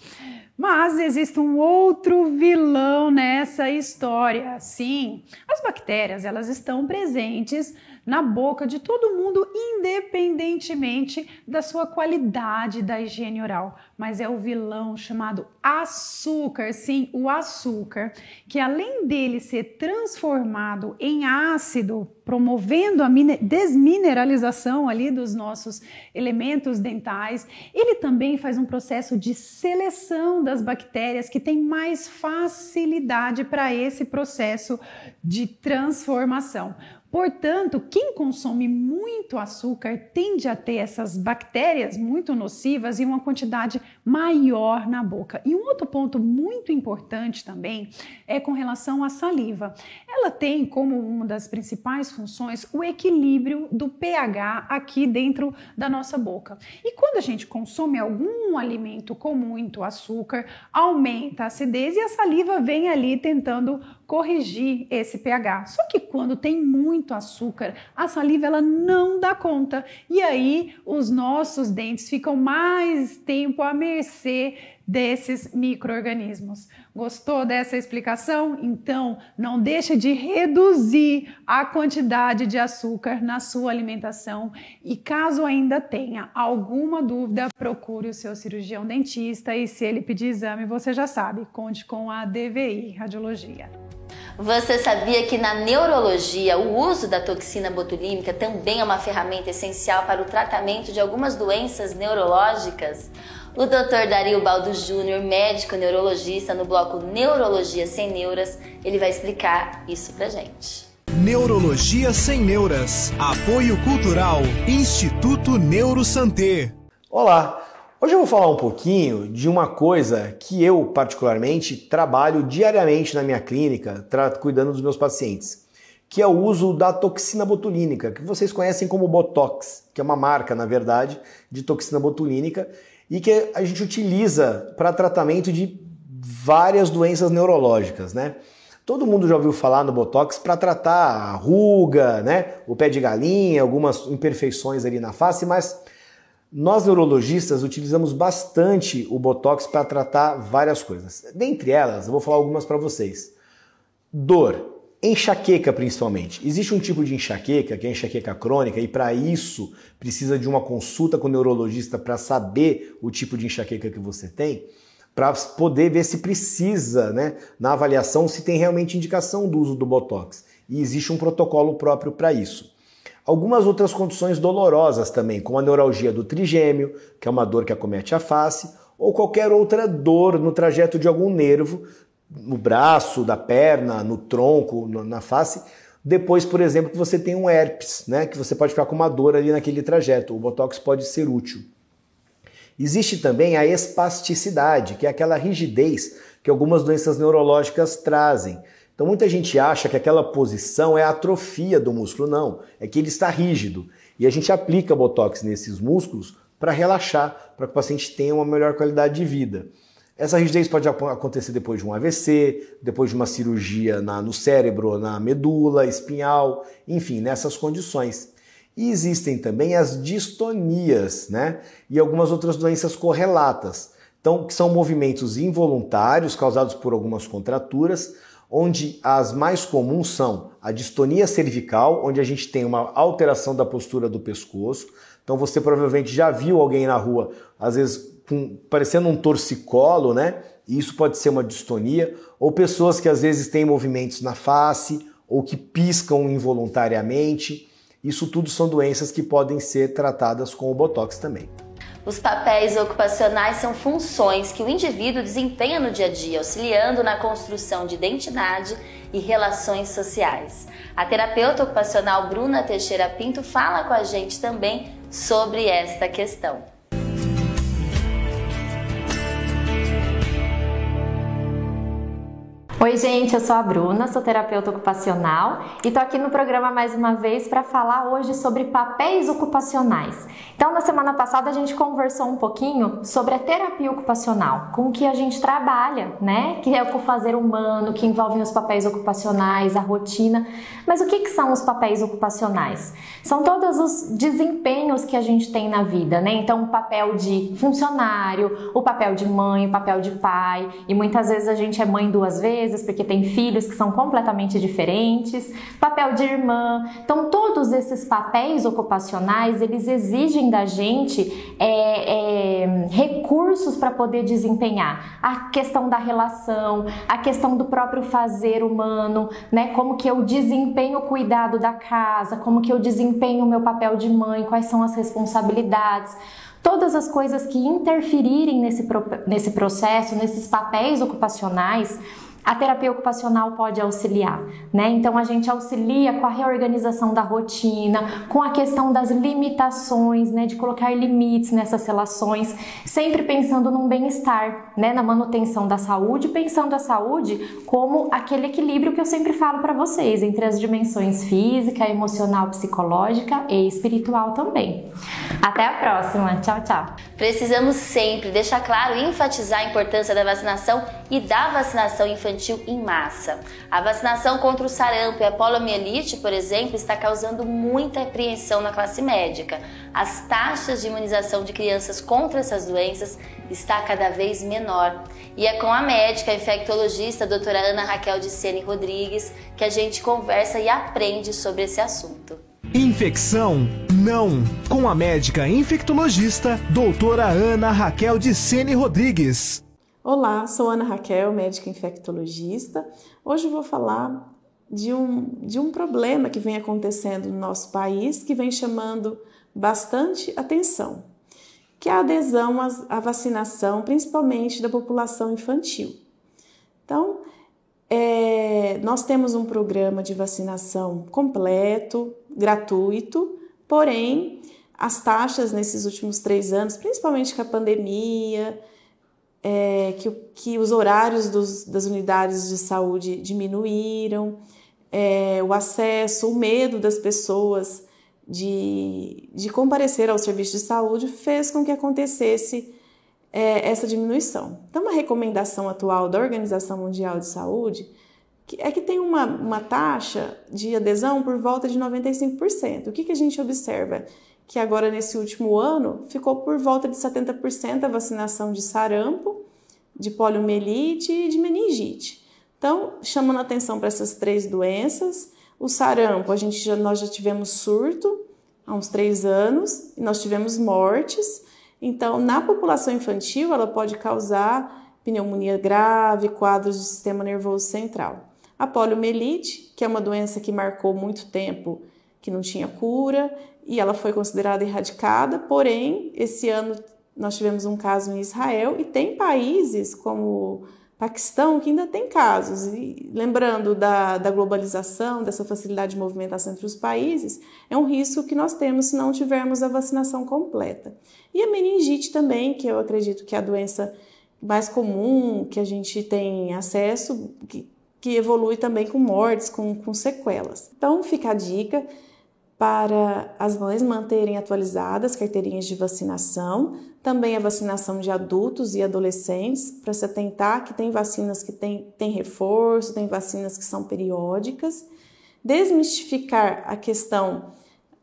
Mas existe um outro vilão nessa história. Sim, as bactérias, elas estão presentes na boca de todo mundo, independentemente da sua qualidade da higiene oral. Mas é o vilão chamado açúcar, sim, o açúcar, que além dele ser transformado em ácido, promovendo a desmineralização ali dos nossos elementos dentais, ele também faz um processo de seleção das bactérias que tem mais facilidade para esse processo de transformação. Portanto, quem consome muito açúcar tende a ter essas bactérias muito nocivas e uma quantidade maior na boca. E um outro ponto muito importante também é com relação à saliva. Ela tem como uma das principais funções o equilíbrio do pH aqui dentro da nossa boca. E quando a gente consome algum alimento com muito açúcar, aumenta a acidez e a saliva vem ali tentando corrigir esse pH. Só que quando tem muito açúcar, a saliva ela não dá conta e aí os nossos dentes ficam mais tempo à mercê desses microorganismos. Gostou dessa explicação? Então, não deixe de reduzir a quantidade de açúcar na sua alimentação e caso ainda tenha alguma dúvida, procure o seu cirurgião dentista e se ele pedir exame, você já sabe, conte com a DVI Radiologia. Você sabia que na neurologia o uso da toxina botulínica também é uma ferramenta essencial para o tratamento de algumas doenças neurológicas? O Dr. Dario Baldo Júnior, médico neurologista no bloco Neurologia Sem Neuras, ele vai explicar isso pra gente. Neurologia Sem Neuras. Apoio Cultural. Instituto Neurosanté. Olá, Hoje eu vou falar um pouquinho de uma coisa que eu, particularmente, trabalho diariamente na minha clínica, cuidando dos meus pacientes, que é o uso da toxina botulínica, que vocês conhecem como Botox, que é uma marca, na verdade, de toxina botulínica e que a gente utiliza para tratamento de várias doenças neurológicas, né? Todo mundo já ouviu falar no Botox para tratar a ruga, né? O pé de galinha, algumas imperfeições ali na face, mas nós neurologistas utilizamos bastante o Botox para tratar várias coisas. Dentre elas, eu vou falar algumas para vocês. Dor, enxaqueca principalmente. Existe um tipo de enxaqueca, que é a enxaqueca crônica, e para isso precisa de uma consulta com o neurologista para saber o tipo de enxaqueca que você tem, para poder ver se precisa, né, na avaliação, se tem realmente indicação do uso do Botox. E existe um protocolo próprio para isso. Algumas outras condições dolorosas também, como a neuralgia do trigêmeo, que é uma dor que acomete a face, ou qualquer outra dor no trajeto de algum nervo, no braço, da perna, no tronco, na face. Depois, por exemplo, que você tem um herpes, né, que você pode ficar com uma dor ali naquele trajeto. O botox pode ser útil. Existe também a espasticidade, que é aquela rigidez que algumas doenças neurológicas trazem. Então muita gente acha que aquela posição é atrofia do músculo. Não, é que ele está rígido. E a gente aplica botox nesses músculos para relaxar, para que o paciente tenha uma melhor qualidade de vida. Essa rigidez pode acontecer depois de um AVC, depois de uma cirurgia na, no cérebro, na medula, espinhal, enfim, nessas condições. E existem também as distonias, né? E algumas outras doenças correlatas. Então, que são movimentos involuntários causados por algumas contraturas, onde as mais comuns são a distonia cervical, onde a gente tem uma alteração da postura do pescoço. Então, você provavelmente já viu alguém na rua, às vezes com, parecendo um torcicolo, né? E isso pode ser uma distonia, ou pessoas que às vezes têm movimentos na face ou que piscam involuntariamente. Isso tudo são doenças que podem ser tratadas com o botox também. Os papéis ocupacionais são funções que o indivíduo desempenha no dia a dia, auxiliando na construção de identidade e relações sociais. A terapeuta ocupacional Bruna Teixeira Pinto fala com a gente também sobre esta questão. Oi, gente, eu sou a Bruna, sou terapeuta ocupacional e tô aqui no programa mais uma vez para falar hoje sobre papéis ocupacionais. Então, na semana passada a gente conversou um pouquinho sobre a terapia ocupacional, com que a gente trabalha, né? Que é o fazer humano, que envolve os papéis ocupacionais, a rotina. Mas o que, que são os papéis ocupacionais? São todos os desempenhos que a gente tem na vida, né? Então, o papel de funcionário, o papel de mãe, o papel de pai, e muitas vezes a gente é mãe duas vezes vezes, porque tem filhos que são completamente diferentes, papel de irmã. Então, todos esses papéis ocupacionais, eles exigem da gente é, é, recursos para poder desempenhar. A questão da relação, a questão do próprio fazer humano, né? Como que eu desempenho o cuidado da casa, como que eu desempenho o meu papel de mãe, quais são as responsabilidades todas as coisas que interferirem nesse, nesse processo, nesses papéis ocupacionais, a terapia ocupacional pode auxiliar, né? Então a gente auxilia com a reorganização da rotina, com a questão das limitações, né, de colocar limites nessas relações, sempre pensando num bem-estar, né, na manutenção da saúde, pensando a saúde como aquele equilíbrio que eu sempre falo para vocês entre as dimensões física, emocional, psicológica e espiritual também. Até a próxima. Tchau, tchau. Precisamos sempre deixar claro e enfatizar a importância da vacinação e da vacinação infantil infantil em massa. A vacinação contra o sarampo e a poliomielite, por exemplo, está causando muita apreensão na classe médica. As taxas de imunização de crianças contra essas doenças está cada vez menor. E é com a médica infectologista a doutora Ana Raquel de Sene Rodrigues que a gente conversa e aprende sobre esse assunto. Infecção? Não! Com a médica infectologista, doutora Ana Raquel de Sene Rodrigues. Olá, sou Ana Raquel, médica infectologista. Hoje vou falar de um, de um problema que vem acontecendo no nosso país que vem chamando bastante atenção, que é a adesão à vacinação, principalmente da população infantil. Então, é, nós temos um programa de vacinação completo, gratuito, porém, as taxas nesses últimos três anos, principalmente com a pandemia, é, que, que os horários dos, das unidades de saúde diminuíram, é, o acesso, o medo das pessoas de, de comparecer ao serviço de saúde fez com que acontecesse é, essa diminuição. Então, uma recomendação atual da Organização Mundial de Saúde é que tem uma, uma taxa de adesão por volta de 95%. O que, que a gente observa? Que agora nesse último ano ficou por volta de 70% a vacinação de sarampo, de poliomielite e de meningite. Então, chamando atenção para essas três doenças, o sarampo, a gente já, nós já tivemos surto há uns três anos, e nós tivemos mortes. Então, na população infantil, ela pode causar pneumonia grave, quadros de sistema nervoso central. A poliomielite, que é uma doença que marcou muito tempo, que não tinha cura, e ela foi considerada erradicada, porém, esse ano nós tivemos um caso em Israel e tem países como Paquistão que ainda tem casos. E lembrando da, da globalização, dessa facilidade de movimentação entre os países, é um risco que nós temos se não tivermos a vacinação completa. E a meningite também, que eu acredito que é a doença mais comum que a gente tem acesso, que, que evolui também com mortes, com, com sequelas. Então, fica a dica para as mães manterem atualizadas carteirinhas de vacinação, também a vacinação de adultos e adolescentes, para se atentar que tem vacinas que têm tem reforço, tem vacinas que são periódicas, desmistificar a questão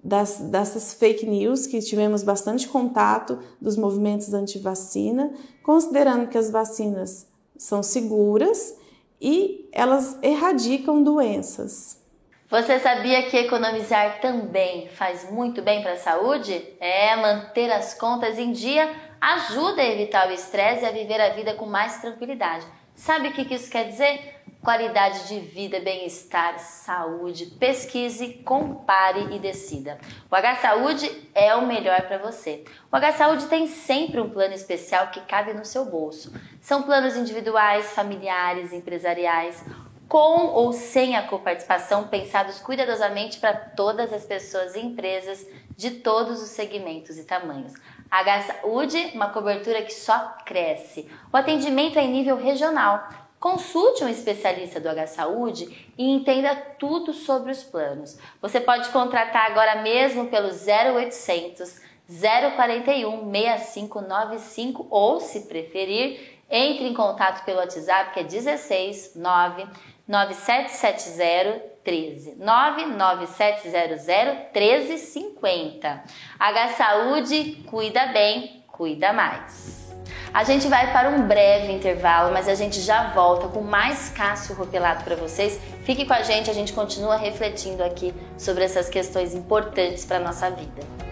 das, dessas fake news que tivemos bastante contato dos movimentos anti-vacina, considerando que as vacinas são seguras e elas erradicam doenças. Você sabia que economizar também faz muito bem para a saúde? É, manter as contas em dia ajuda a evitar o estresse e a viver a vida com mais tranquilidade. Sabe o que isso quer dizer? qualidade de vida, bem-estar, saúde. Pesquise, compare e decida. O H Saúde é o melhor para você. O H Saúde tem sempre um plano especial que cabe no seu bolso. São planos individuais, familiares, empresariais, com ou sem a coparticipação, pensados cuidadosamente para todas as pessoas e empresas de todos os segmentos e tamanhos. H Saúde, uma cobertura que só cresce. O atendimento é em nível regional Consulte um especialista do H Saúde e entenda tudo sobre os planos. Você pode contratar agora mesmo pelo 0800 041 6595 ou, se preferir, entre em contato pelo WhatsApp que é 16 9 9770 13 99700 1350. H Saúde, cuida bem, cuida mais. A gente vai para um breve intervalo, mas a gente já volta com mais Cássio Ropelato para vocês. Fique com a gente, a gente continua refletindo aqui sobre essas questões importantes para nossa vida.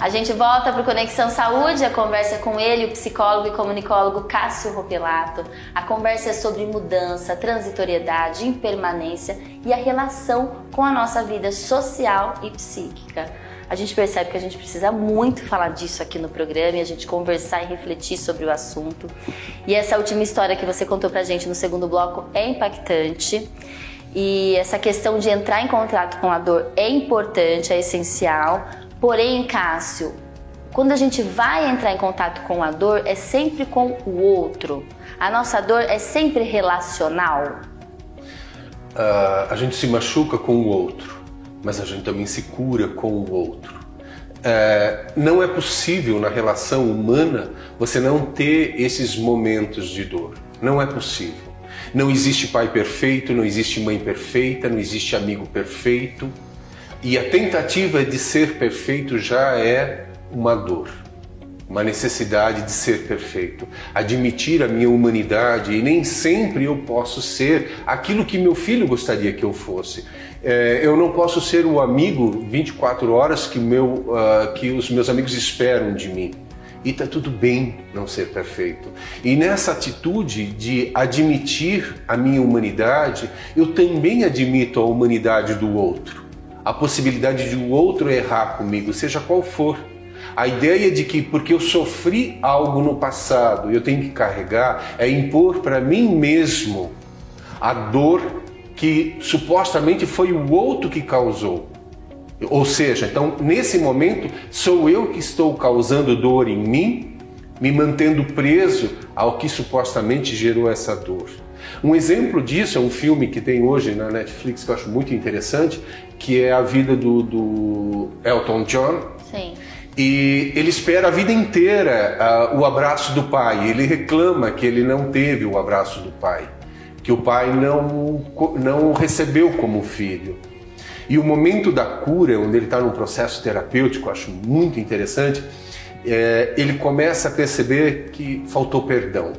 A gente volta para o Conexão Saúde, a conversa com ele, o psicólogo e comunicólogo Cássio Ropelato. A conversa é sobre mudança, transitoriedade, impermanência e a relação com a nossa vida social e psíquica. A gente percebe que a gente precisa muito falar disso aqui no programa e a gente conversar e refletir sobre o assunto. E essa última história que você contou pra gente no segundo bloco é impactante. E essa questão de entrar em contato com a dor é importante, é essencial, Porém, Cássio, quando a gente vai entrar em contato com a dor, é sempre com o outro. A nossa dor é sempre relacional. Uh, a gente se machuca com o outro, mas a gente também se cura com o outro. Uh, não é possível na relação humana você não ter esses momentos de dor. Não é possível. Não existe pai perfeito, não existe mãe perfeita, não existe amigo perfeito. E a tentativa de ser perfeito já é uma dor, uma necessidade de ser perfeito. Admitir a minha humanidade e nem sempre eu posso ser aquilo que meu filho gostaria que eu fosse. É, eu não posso ser o amigo 24 horas que, meu, uh, que os meus amigos esperam de mim. E tá tudo bem não ser perfeito. E nessa atitude de admitir a minha humanidade, eu também admito a humanidade do outro a possibilidade de o outro errar comigo, seja qual for. A ideia de que porque eu sofri algo no passado, eu tenho que carregar, é impor para mim mesmo a dor que supostamente foi o outro que causou. Ou seja, então nesse momento sou eu que estou causando dor em mim, me mantendo preso ao que supostamente gerou essa dor. Um exemplo disso é um filme que tem hoje na Netflix que eu acho muito interessante, que é a vida do, do Elton John. Sim. E ele espera a vida inteira uh, o abraço do pai. Ele reclama que ele não teve o abraço do pai, que o pai não, não recebeu como filho. E o momento da cura, onde ele está num processo terapêutico, eu acho muito interessante, é, ele começa a perceber que faltou perdão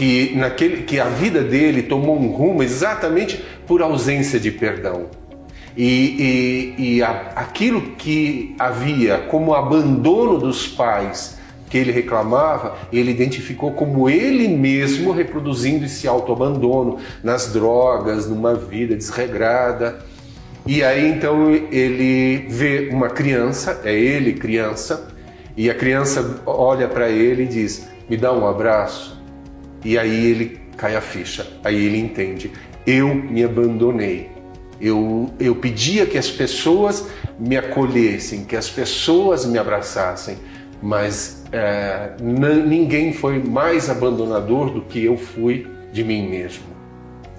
que, naquele, que a vida dele tomou um rumo exatamente por ausência de perdão. E, e, e a, aquilo que havia como abandono dos pais que ele reclamava, ele identificou como ele mesmo reproduzindo esse autoabandono nas drogas, numa vida desregrada. E aí então ele vê uma criança, é ele criança, e a criança olha para ele e diz: "Me dá um abraço". E aí ele cai a ficha, aí ele entende: eu me abandonei. Eu, eu pedia que as pessoas me acolhessem, que as pessoas me abraçassem, mas é, ninguém foi mais abandonador do que eu fui de mim mesmo.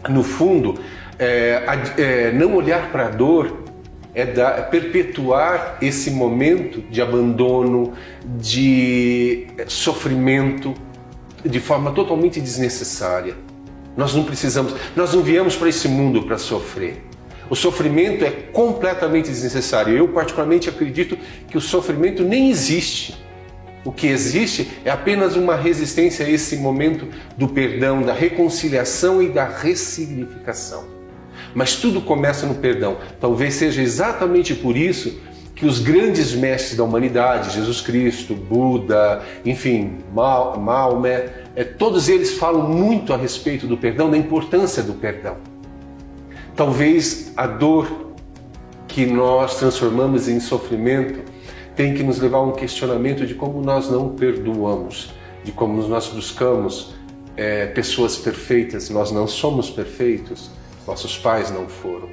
No fundo, é, é, não olhar para a dor é, dar, é perpetuar esse momento de abandono, de sofrimento, de forma totalmente desnecessária. Nós não precisamos, nós não viemos para esse mundo para sofrer. O sofrimento é completamente desnecessário. Eu, particularmente, acredito que o sofrimento nem existe. O que existe é apenas uma resistência a esse momento do perdão, da reconciliação e da ressignificação. Mas tudo começa no perdão. Talvez seja exatamente por isso que os grandes mestres da humanidade, Jesus Cristo, Buda, enfim, Maomé, é, todos eles falam muito a respeito do perdão, da importância do perdão. Talvez a dor que nós transformamos em sofrimento tem que nos levar a um questionamento de como nós não perdoamos, de como nós buscamos é, pessoas perfeitas. Nós não somos perfeitos, nossos pais não foram.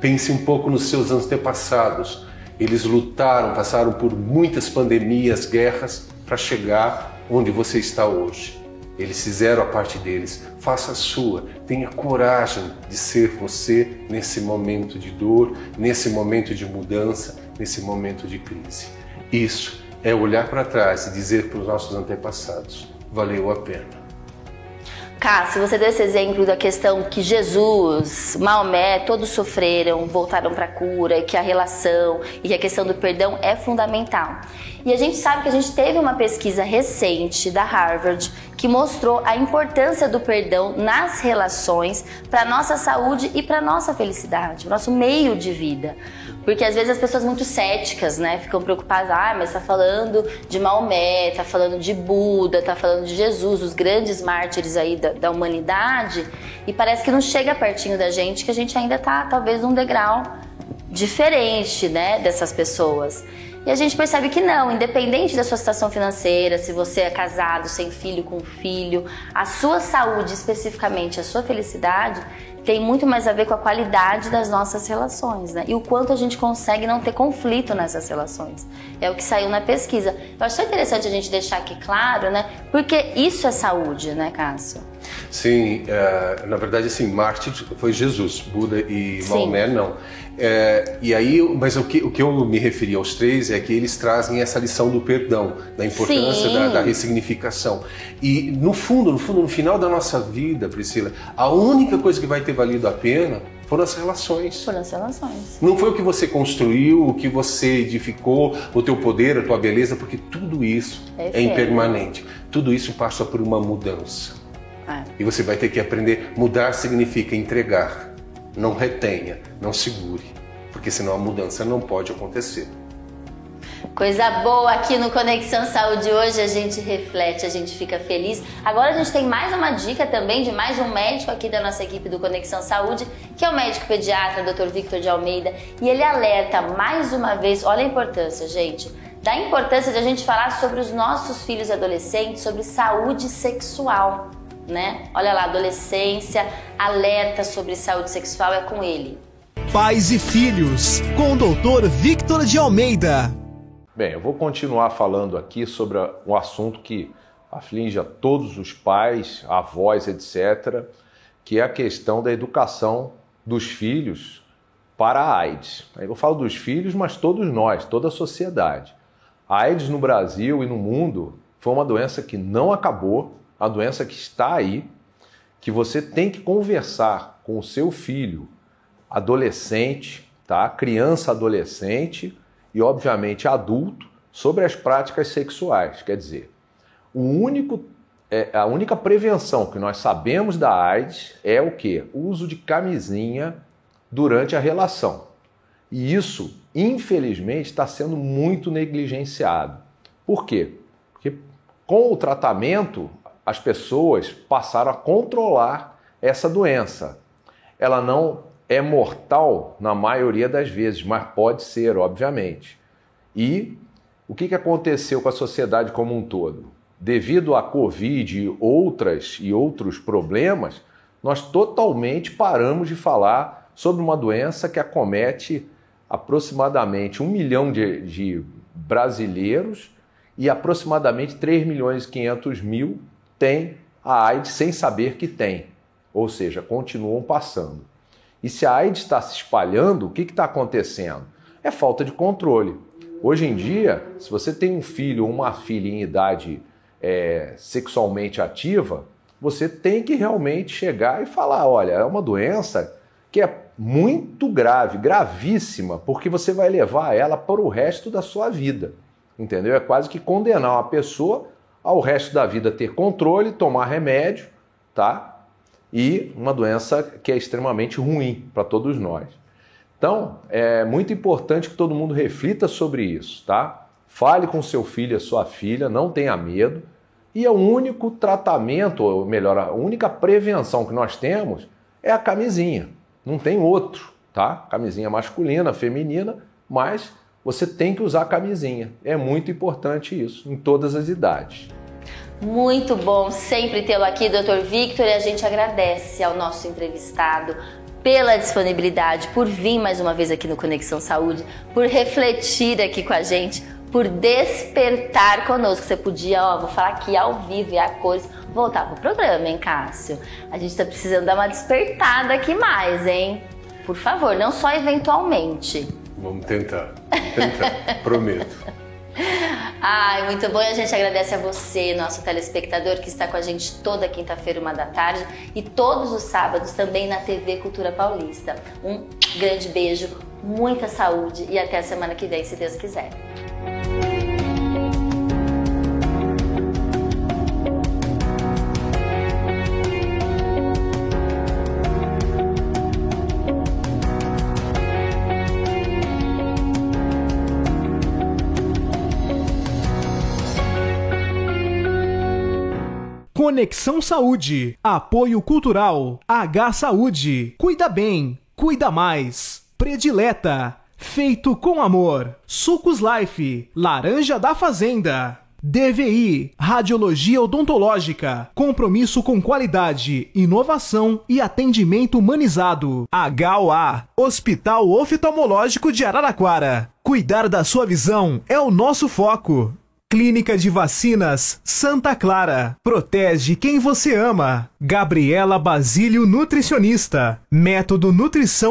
Pense um pouco nos seus antepassados eles lutaram, passaram por muitas pandemias, guerras para chegar onde você está hoje. Eles fizeram a parte deles. Faça a sua. Tenha coragem de ser você nesse momento de dor, nesse momento de mudança, nesse momento de crise. Isso é olhar para trás e dizer para os nossos antepassados: valeu a pena. Cássio, você deu esse exemplo da questão que Jesus, Maomé, todos sofreram, voltaram para a cura, que a relação e que a questão do perdão é fundamental. E a gente sabe que a gente teve uma pesquisa recente da Harvard que mostrou a importância do perdão nas relações para nossa saúde e para nossa felicidade, nosso meio de vida. Porque às vezes as pessoas muito céticas, né, ficam preocupadas, ah, mas tá falando de Maomé, tá falando de Buda, tá falando de Jesus, os grandes mártires aí da, da humanidade, e parece que não chega pertinho da gente, que a gente ainda tá talvez num degrau diferente, né, dessas pessoas. E a gente percebe que não, independente da sua situação financeira, se você é casado, sem filho, com filho, a sua saúde, especificamente a sua felicidade, tem muito mais a ver com a qualidade das nossas relações, né? E o quanto a gente consegue não ter conflito nessas relações. É o que saiu na pesquisa. Eu acho interessante a gente deixar aqui claro, né? Porque isso é saúde, né, Cássio? Sim, é, na verdade, assim, Marte foi Jesus, Buda e Maomé não. É, e aí, mas o que, o que eu me referi aos três é que eles trazem essa lição do perdão, da importância da, da, ressignificação. E no fundo, no fundo, no final da nossa vida, Priscila, a única coisa que vai ter valido a pena foram as relações. Foram as relações. Não foi o que você construiu, o que você edificou, o teu poder, a tua beleza, porque tudo isso é, é impermanente. Tudo isso passa por uma mudança. É. E você vai ter que aprender. Mudar significa entregar não retenha, não segure, porque senão a mudança não pode acontecer. Coisa boa aqui no Conexão Saúde hoje, a gente reflete, a gente fica feliz. Agora a gente tem mais uma dica também de mais um médico aqui da nossa equipe do Conexão Saúde, que é o médico pediatra, Dr. Victor de Almeida, e ele alerta mais uma vez, olha a importância, gente, da importância de a gente falar sobre os nossos filhos adolescentes, sobre saúde sexual né? Olha lá, adolescência, alerta sobre saúde sexual é com ele. Pais e Filhos, com o doutor Victor de Almeida. Bem, eu vou continuar falando aqui sobre um assunto que aflige a todos os pais, avós, etc., que é a questão da educação dos filhos para a AIDS. Eu falo dos filhos, mas todos nós, toda a sociedade. A AIDS no Brasil e no mundo foi uma doença que não acabou, a doença que está aí, que você tem que conversar com o seu filho, adolescente, tá? Criança, adolescente e obviamente adulto sobre as práticas sexuais. Quer dizer, o único é, a única prevenção que nós sabemos da AIDS é o que? O uso de camisinha durante a relação. E isso, infelizmente, está sendo muito negligenciado. Por quê? Porque com o tratamento, as pessoas passaram a controlar essa doença. Ela não é mortal na maioria das vezes, mas pode ser, obviamente. E o que aconteceu com a sociedade como um todo? Devido à Covid e outras e outros problemas, nós totalmente paramos de falar sobre uma doença que acomete aproximadamente um milhão de, de brasileiros e aproximadamente 3 milhões e 500 mil tem a AIDS sem saber que tem, ou seja, continuam passando. E se a AIDS está se espalhando, o que está acontecendo? É falta de controle. Hoje em dia, se você tem um filho ou uma filha em idade é, sexualmente ativa, você tem que realmente chegar e falar: olha, é uma doença que é muito grave, gravíssima, porque você vai levar ela para o resto da sua vida. Entendeu? É quase que condenar uma pessoa ao resto da vida ter controle, tomar remédio, tá? E uma doença que é extremamente ruim para todos nós. Então, é muito importante que todo mundo reflita sobre isso, tá? Fale com seu filho, a sua filha, não tenha medo. E o único tratamento, ou melhor, a única prevenção que nós temos é a camisinha. Não tem outro, tá? Camisinha masculina, feminina, mas você tem que usar camisinha. É muito importante isso, em todas as idades. Muito bom sempre tê-lo aqui, Dr. Victor, e a gente agradece ao nosso entrevistado pela disponibilidade, por vir mais uma vez aqui no Conexão Saúde, por refletir aqui com a gente, por despertar conosco. Você podia, ó, vou falar aqui ao vivo e a cores, voltar pro programa, hein, Cássio? A gente tá precisando dar uma despertada aqui mais, hein? Por favor, não só eventualmente. Vamos tentar, tentar, prometo. Ai, muito bom. A gente agradece a você, nosso telespectador, que está com a gente toda quinta-feira, uma da tarde, e todos os sábados também na TV Cultura Paulista. Um grande beijo, muita saúde e até a semana que vem, se Deus quiser. Conexão Saúde, Apoio Cultural, H Saúde, Cuida Bem, Cuida Mais, Predileta, Feito com Amor, Sucos Life, Laranja da Fazenda, DVI, Radiologia Odontológica, compromisso com qualidade, inovação e atendimento humanizado. HOA, Hospital Oftalmológico de Araraquara. Cuidar da sua visão é o nosso foco. Clínica de Vacinas Santa Clara. Protege quem você ama. Gabriela Basílio Nutricionista. Método Nutrição